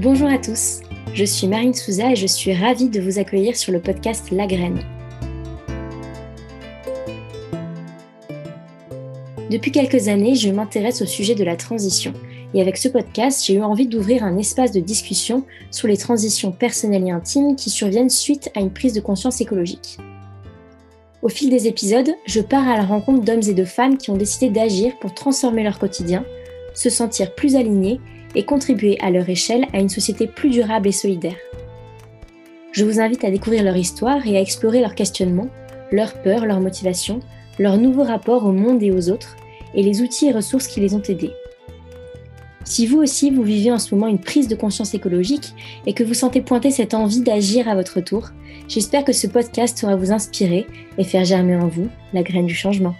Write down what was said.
Bonjour à tous, je suis Marine Souza et je suis ravie de vous accueillir sur le podcast La Graine. Depuis quelques années, je m'intéresse au sujet de la transition et avec ce podcast, j'ai eu envie d'ouvrir un espace de discussion sur les transitions personnelles et intimes qui surviennent suite à une prise de conscience écologique. Au fil des épisodes, je pars à la rencontre d'hommes et de femmes qui ont décidé d'agir pour transformer leur quotidien, se sentir plus alignés et contribuer à leur échelle à une société plus durable et solidaire. Je vous invite à découvrir leur histoire et à explorer leurs questionnements, leurs peurs, leurs motivations, leur nouveau rapport au monde et aux autres, et les outils et ressources qui les ont aidés. Si vous aussi vous vivez en ce moment une prise de conscience écologique et que vous sentez pointer cette envie d'agir à votre tour, j'espère que ce podcast saura vous inspirer et faire germer en vous la graine du changement.